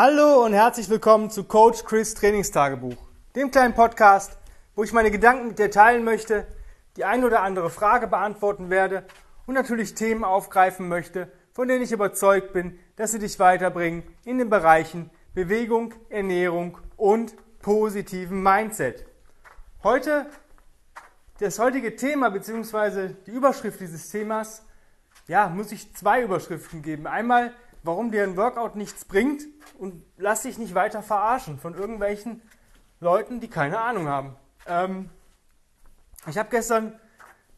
Hallo und herzlich willkommen zu Coach Chris Trainingstagebuch, dem kleinen Podcast, wo ich meine Gedanken mit dir teilen möchte, die ein oder andere Frage beantworten werde und natürlich Themen aufgreifen möchte, von denen ich überzeugt bin, dass sie dich weiterbringen in den Bereichen Bewegung, Ernährung und positiven Mindset. Heute, das heutige Thema bzw. die Überschrift dieses Themas, ja, muss ich zwei Überschriften geben. Einmal warum dir ein Workout nichts bringt und lass dich nicht weiter verarschen von irgendwelchen Leuten, die keine Ahnung haben. Ähm, ich habe gestern ein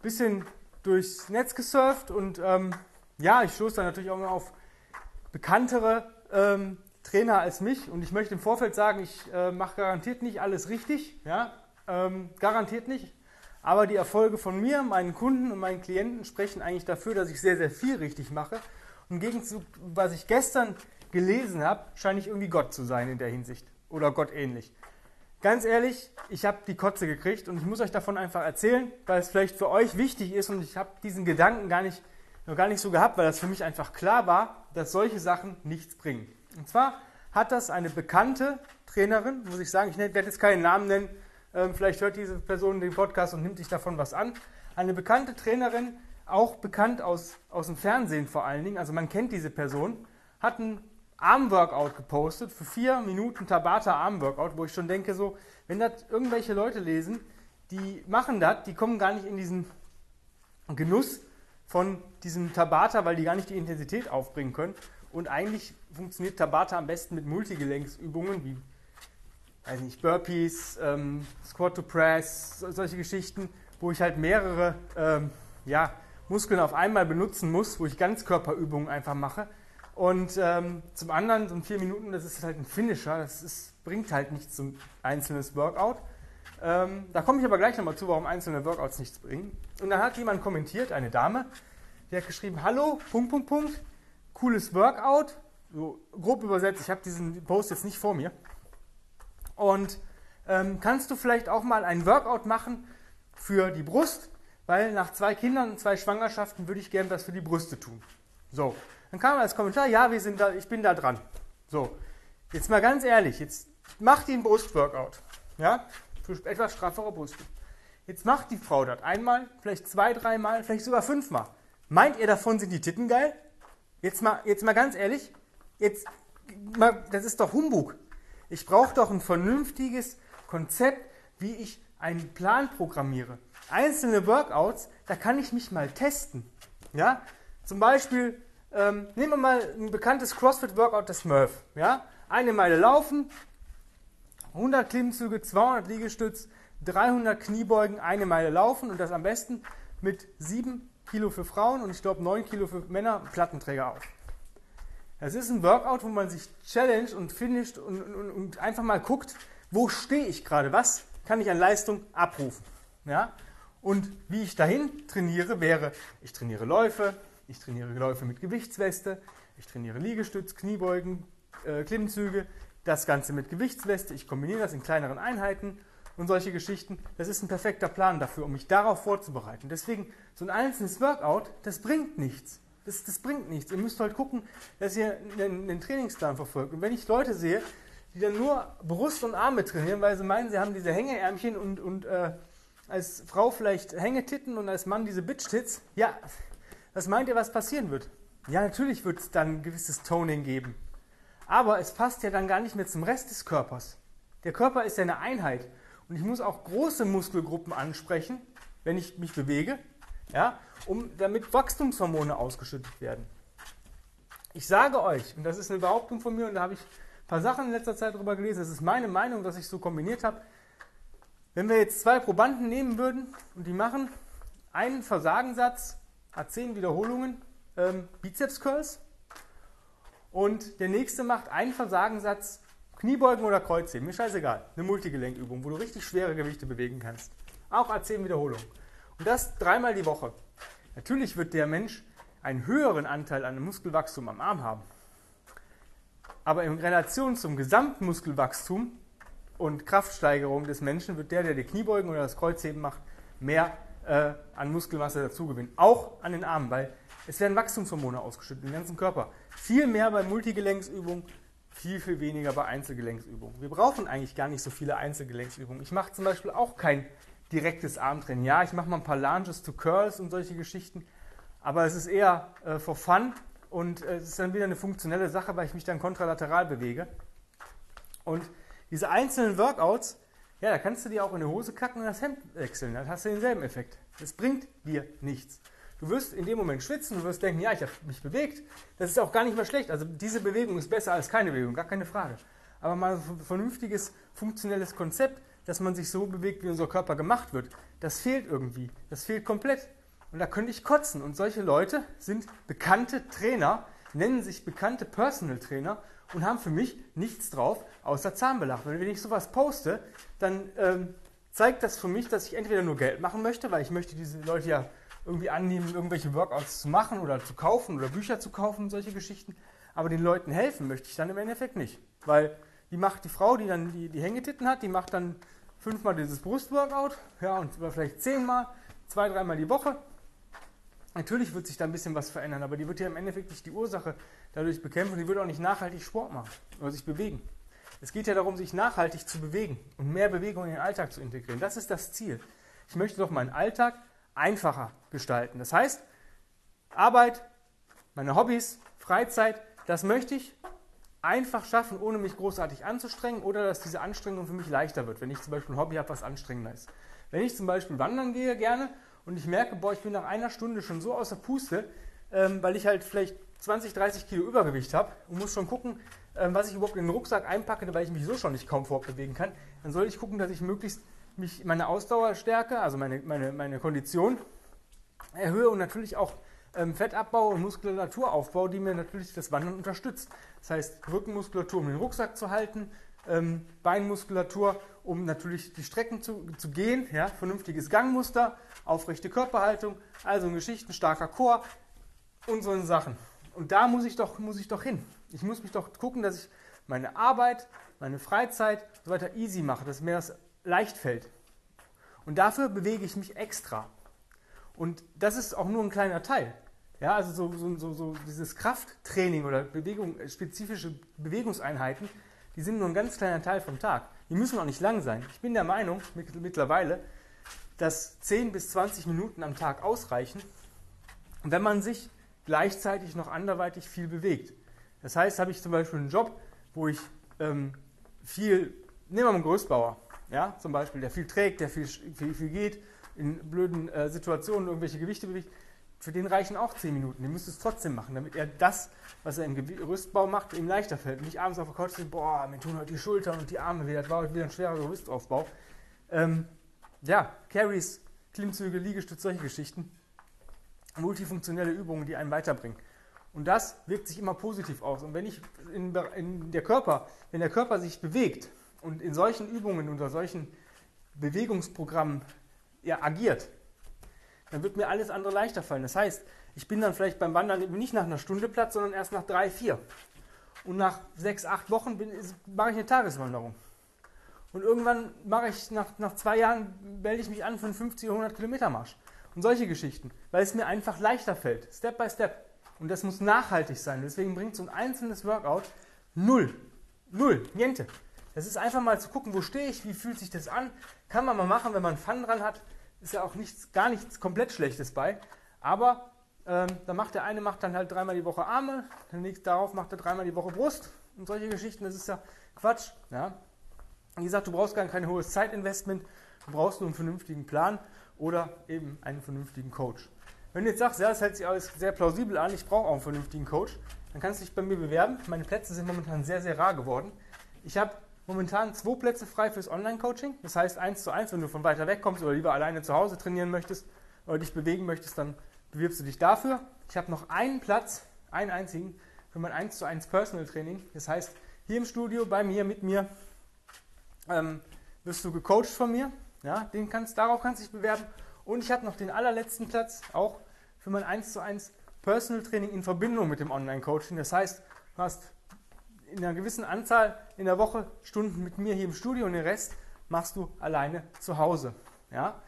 bisschen durchs Netz gesurft und ähm, ja, ich stoße da natürlich auch mal auf bekanntere ähm, Trainer als mich und ich möchte im Vorfeld sagen, ich äh, mache garantiert nicht alles richtig, ja, ähm, garantiert nicht. Aber die Erfolge von mir, meinen Kunden und meinen Klienten sprechen eigentlich dafür, dass ich sehr, sehr viel richtig mache im Gegenzug, was ich gestern gelesen habe, scheine ich irgendwie Gott zu sein in der Hinsicht. Oder Gott ähnlich. Ganz ehrlich, ich habe die Kotze gekriegt und ich muss euch davon einfach erzählen, weil es vielleicht für euch wichtig ist und ich habe diesen Gedanken gar nicht, noch gar nicht so gehabt, weil das für mich einfach klar war, dass solche Sachen nichts bringen. Und zwar hat das eine bekannte Trainerin, muss ich sagen, ich werde jetzt keinen Namen nennen, ähm, vielleicht hört diese Person den Podcast und nimmt sich davon was an. Eine bekannte Trainerin auch bekannt aus, aus dem Fernsehen vor allen Dingen, also man kennt diese Person, hat ein Armworkout gepostet für vier Minuten Tabata Armworkout, wo ich schon denke, so, wenn das irgendwelche Leute lesen, die machen das, die kommen gar nicht in diesen Genuss von diesem Tabata, weil die gar nicht die Intensität aufbringen können. Und eigentlich funktioniert Tabata am besten mit Multigelenksübungen wie, weiß nicht, Burpees, ähm, Squat to Press, solche Geschichten, wo ich halt mehrere, ähm, ja, Muskeln auf einmal benutzen muss, wo ich Ganzkörperübungen einfach mache. Und ähm, zum anderen, so ein 4 Minuten, das ist halt ein Finisher, das ist, bringt halt nichts zum einzelnes Workout. Ähm, da komme ich aber gleich nochmal zu, warum einzelne Workouts nichts bringen. Und dann hat jemand kommentiert, eine Dame, die hat geschrieben, hallo, Punkt, Punkt, Punkt, cooles Workout, so grob übersetzt, ich habe diesen Post jetzt nicht vor mir. Und ähm, kannst du vielleicht auch mal ein Workout machen für die Brust, weil nach zwei Kindern und zwei Schwangerschaften würde ich gerne was für die Brüste tun. So, dann kam als Kommentar, ja, wir sind da, ich bin da dran. So, jetzt mal ganz ehrlich, jetzt macht die ein Brustworkout, ja, für etwas straffere Brüste. Jetzt macht die Frau das einmal, vielleicht zwei, dreimal, vielleicht sogar fünfmal. Meint ihr davon sind die Titten geil? Jetzt mal, jetzt mal ganz ehrlich, jetzt, mal, das ist doch Humbug. Ich brauche doch ein vernünftiges Konzept, wie ich einen Plan programmiere einzelne Workouts, da kann ich mich mal testen. Ja? Zum Beispiel, ähm, nehmen wir mal ein bekanntes CrossFit-Workout, das Smurf. Ja? Eine Meile laufen, 100 Klimmzüge, 200 Liegestütz, 300 Kniebeugen, eine Meile laufen und das am besten mit 7 Kilo für Frauen und ich glaube 9 Kilo für Männer Plattenträger auf. Das ist ein Workout, wo man sich challenge und finisht und, und, und einfach mal guckt, wo stehe ich gerade, was kann ich an Leistung abrufen. Ja? Und wie ich dahin trainiere, wäre, ich trainiere Läufe, ich trainiere Läufe mit Gewichtsweste, ich trainiere Liegestütz, Kniebeugen, äh, Klimmzüge, das Ganze mit Gewichtsweste, ich kombiniere das in kleineren Einheiten und solche Geschichten. Das ist ein perfekter Plan dafür, um mich darauf vorzubereiten. Deswegen, so ein einzelnes Workout, das bringt nichts. Das, das bringt nichts. Ihr müsst halt gucken, dass ihr einen, einen Trainingsplan verfolgt. Und wenn ich Leute sehe, die dann nur Brust und Arme trainieren, weil sie meinen, sie haben diese Hängeärmchen und, und äh, als Frau vielleicht Hängetitten und als Mann diese Bitch-Tits, ja, was meint ihr, was passieren wird? Ja, natürlich wird es dann ein gewisses Toning geben. Aber es passt ja dann gar nicht mehr zum Rest des Körpers. Der Körper ist ja eine Einheit. Und ich muss auch große Muskelgruppen ansprechen, wenn ich mich bewege, ja, um, damit Wachstumshormone ausgeschüttet werden. Ich sage euch, und das ist eine Behauptung von mir, und da habe ich paar Sachen in letzter Zeit drüber gelesen, das ist meine Meinung, dass ich so kombiniert habe, wenn wir jetzt zwei Probanden nehmen würden und die machen einen Versagensatz, hat 10 Wiederholungen, ähm, Bizeps Curls und der nächste macht einen Versagensatz, Kniebeugen oder Kreuzheben, mir scheißegal, eine Multigelenkübung, wo du richtig schwere Gewichte bewegen kannst. Auch A10 Wiederholungen. Und das dreimal die Woche. Natürlich wird der Mensch einen höheren Anteil an Muskelwachstum am Arm haben. Aber in Relation zum Gesamtmuskelwachstum und Kraftsteigerung des Menschen wird der, der die Kniebeugen oder das Kreuzheben macht, mehr äh, an Muskelmasse dazugewinnen. Auch an den Armen, weil es werden Wachstumshormone ausgeschüttet im ganzen Körper. Viel mehr bei Multigelenksübungen, viel, viel weniger bei Einzelgelenksübungen. Wir brauchen eigentlich gar nicht so viele Einzelgelenksübungen. Ich mache zum Beispiel auch kein direktes Armtraining. Ja, ich mache mal ein paar Lunges to Curls und solche Geschichten, aber es ist eher äh, for fun und äh, es ist dann wieder eine funktionelle Sache, weil ich mich dann kontralateral bewege. Und diese einzelnen Workouts, ja, da kannst du dir auch in die Hose kacken und das Hemd wechseln. Dann hast du denselben Effekt. Das bringt dir nichts. Du wirst in dem Moment schwitzen, du wirst denken, ja, ich habe mich bewegt. Das ist auch gar nicht mehr schlecht. Also diese Bewegung ist besser als keine Bewegung, gar keine Frage. Aber mal ein vernünftiges, funktionelles Konzept, dass man sich so bewegt, wie unser Körper gemacht wird, das fehlt irgendwie. Das fehlt komplett. Und da könnte ich kotzen. Und solche Leute sind bekannte Trainer, nennen sich bekannte Personal Trainer und haben für mich nichts drauf außer Zahnbelach. Wenn ich sowas poste, dann ähm, zeigt das für mich, dass ich entweder nur Geld machen möchte, weil ich möchte diese Leute ja irgendwie annehmen, irgendwelche Workouts zu machen oder zu kaufen oder Bücher zu kaufen solche Geschichten. Aber den Leuten helfen möchte ich dann im Endeffekt nicht. Weil die macht die Frau, die dann die, die Hängetitten hat, die macht dann fünfmal dieses Brustworkout, ja, und vielleicht zehnmal, zwei, dreimal die Woche. Natürlich wird sich da ein bisschen was verändern, aber die wird ja im Endeffekt nicht die Ursache dadurch bekämpfen. Die wird auch nicht nachhaltig Sport machen oder sich bewegen. Es geht ja darum, sich nachhaltig zu bewegen und mehr Bewegung in den Alltag zu integrieren. Das ist das Ziel. Ich möchte doch meinen Alltag einfacher gestalten. Das heißt, Arbeit, meine Hobbys, Freizeit, das möchte ich einfach schaffen, ohne mich großartig anzustrengen oder dass diese Anstrengung für mich leichter wird, wenn ich zum Beispiel ein Hobby habe, was anstrengender ist. Wenn ich zum Beispiel wandern gehe gerne und ich merke, boah, ich bin nach einer Stunde schon so außer Puste, ähm, weil ich halt vielleicht 20, 30 Kilo Übergewicht habe und muss schon gucken, ähm, was ich überhaupt in den Rucksack einpacke, weil ich mich so schon nicht kaum fortbewegen kann, dann soll ich gucken, dass ich möglichst mich meine Ausdauer stärke, also meine, meine, meine Kondition erhöhe und natürlich auch ähm, Fettabbau und Muskulaturaufbau, die mir natürlich das Wandern unterstützt. Das heißt, Rückenmuskulatur, um den Rucksack zu halten, ähm, Beinmuskulatur, um natürlich die Strecken zu, zu gehen, ja, vernünftiges Gangmuster, aufrechte Körperhaltung, also ein Geschichten, starker Chor und so Sachen. Und da muss ich doch, muss ich doch hin. Ich muss mich doch gucken, dass ich meine Arbeit, meine Freizeit so weiter easy mache, dass mir das leicht fällt. Und dafür bewege ich mich extra. Und das ist auch nur ein kleiner Teil. Ja, also so, so, so, so dieses Krafttraining oder Bewegung, spezifische Bewegungseinheiten, die sind nur ein ganz kleiner Teil vom Tag. Die müssen auch nicht lang sein. Ich bin der Meinung mittlerweile, dass 10 bis 20 Minuten am Tag ausreichen, wenn man sich gleichzeitig noch anderweitig viel bewegt. Das heißt, habe ich zum Beispiel einen Job, wo ich ähm, viel, nehmen wir mal einen Gerüstbauer, ja, zum Beispiel, der viel trägt, der viel, viel, viel geht, in blöden äh, Situationen irgendwelche Gewichte bewegt, für den reichen auch 10 Minuten. Den müsst es trotzdem machen, damit er das, was er im Gerüstbau macht, ihm leichter fällt. Nicht abends auf der Couch sitzt, boah, mir tun heute die Schultern und die Arme weh, das war heute wieder ein schwerer Gerüstaufbau. Ähm, ja, Carries, Klimmzüge, Liegestütze, solche Geschichten. Multifunktionelle Übungen, die einen weiterbringen. Und das wirkt sich immer positiv aus. Und wenn ich in, in der Körper, wenn der Körper sich bewegt, und in solchen Übungen, unter solchen Bewegungsprogrammen ja, agiert, dann wird mir alles andere leichter fallen. Das heißt, ich bin dann vielleicht beim Wandern nicht nach einer Stunde Platz, sondern erst nach drei, vier. Und nach sechs, acht Wochen bin, mache ich eine Tageswanderung. Und irgendwann mache ich, nach, nach zwei Jahren melde ich mich an für einen 50 oder 100 Kilometer Marsch. Und solche Geschichten, weil es mir einfach leichter fällt, Step by Step. Und das muss nachhaltig sein. Deswegen bringt so ein einzelnes Workout null. Null. Niente. Das ist einfach mal zu gucken, wo stehe ich, wie fühlt sich das an. Kann man mal machen, wenn man Fun dran hat. Ist ja auch nichts, gar nichts komplett Schlechtes bei. Aber ähm, dann macht der eine macht dann halt dreimal die Woche Arme, der nächste darauf macht er dreimal die Woche Brust und solche Geschichten. Das ist ja Quatsch. Ja? Wie gesagt, du brauchst gar kein hohes Zeitinvestment. Du brauchst nur einen vernünftigen Plan oder eben einen vernünftigen Coach. Wenn du jetzt sagst, ja, das hält sich alles sehr plausibel an, ich brauche auch einen vernünftigen Coach, dann kannst du dich bei mir bewerben. Meine Plätze sind momentan sehr, sehr rar geworden. Ich habe momentan zwei Plätze frei fürs Online-Coaching. Das heißt, eins zu eins, wenn du von weiter weg kommst oder lieber alleine zu Hause trainieren möchtest oder dich bewegen möchtest, dann bewirbst du dich dafür. Ich habe noch einen Platz, einen einzigen, für mein 1 zu 1 Personal Training. Das heißt, hier im Studio, bei mir, mit mir, ähm, wirst du gecoacht von mir. Ja, den kannst, darauf kannst du dich bewerben. Und ich habe noch den allerletzten Platz, auch für mein 1 zu 1 Personal Training in Verbindung mit dem Online-Coaching. Das heißt, du hast in einer gewissen Anzahl in der Woche Stunden mit mir hier im Studio und den Rest machst du alleine zu Hause. Ja?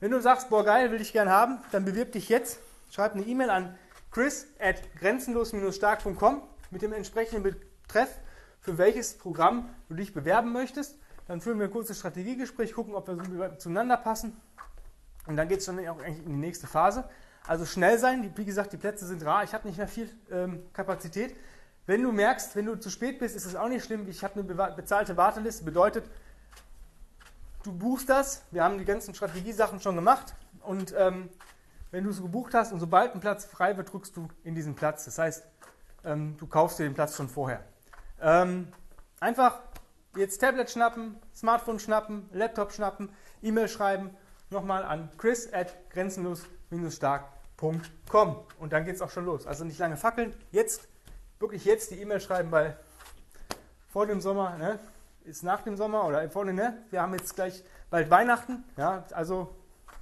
Wenn du sagst, boah geil, will ich gern haben, dann bewirb dich jetzt. Schreib eine E-Mail an chris at grenzenlos-stark.com mit dem entsprechenden Betreff für welches Programm du dich bewerben möchtest. Dann führen wir ein kurzes Strategiegespräch, gucken, ob wir zueinander passen. Und dann geht es dann auch eigentlich in die nächste Phase. Also schnell sein, wie gesagt, die Plätze sind rar, ich habe nicht mehr viel ähm, Kapazität. Wenn du merkst, wenn du zu spät bist, ist es auch nicht schlimm. Ich habe eine bezahlte Warteliste, bedeutet, du buchst das. Wir haben die ganzen Strategiesachen schon gemacht. Und ähm, wenn du es gebucht hast und sobald ein Platz frei wird, drückst du in diesen Platz. Das heißt, ähm, du kaufst dir den Platz schon vorher. Ähm, einfach jetzt Tablet schnappen, Smartphone schnappen, Laptop schnappen, E-Mail schreiben, nochmal an chris at grenzenlos-stark.com und dann geht es auch schon los. Also nicht lange fackeln, jetzt, wirklich jetzt die E-Mail schreiben, weil vor dem Sommer, ne, ist nach dem Sommer oder vor dem, ne, wir haben jetzt gleich bald Weihnachten, ja, also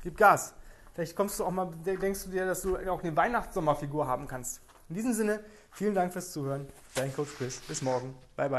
gib Gas. Vielleicht kommst du auch mal, denkst du dir, dass du auch eine Weihnachtssommerfigur haben kannst. In diesem Sinne, vielen Dank fürs Zuhören. Dein Coach Chris. Bis morgen. Bye, bye.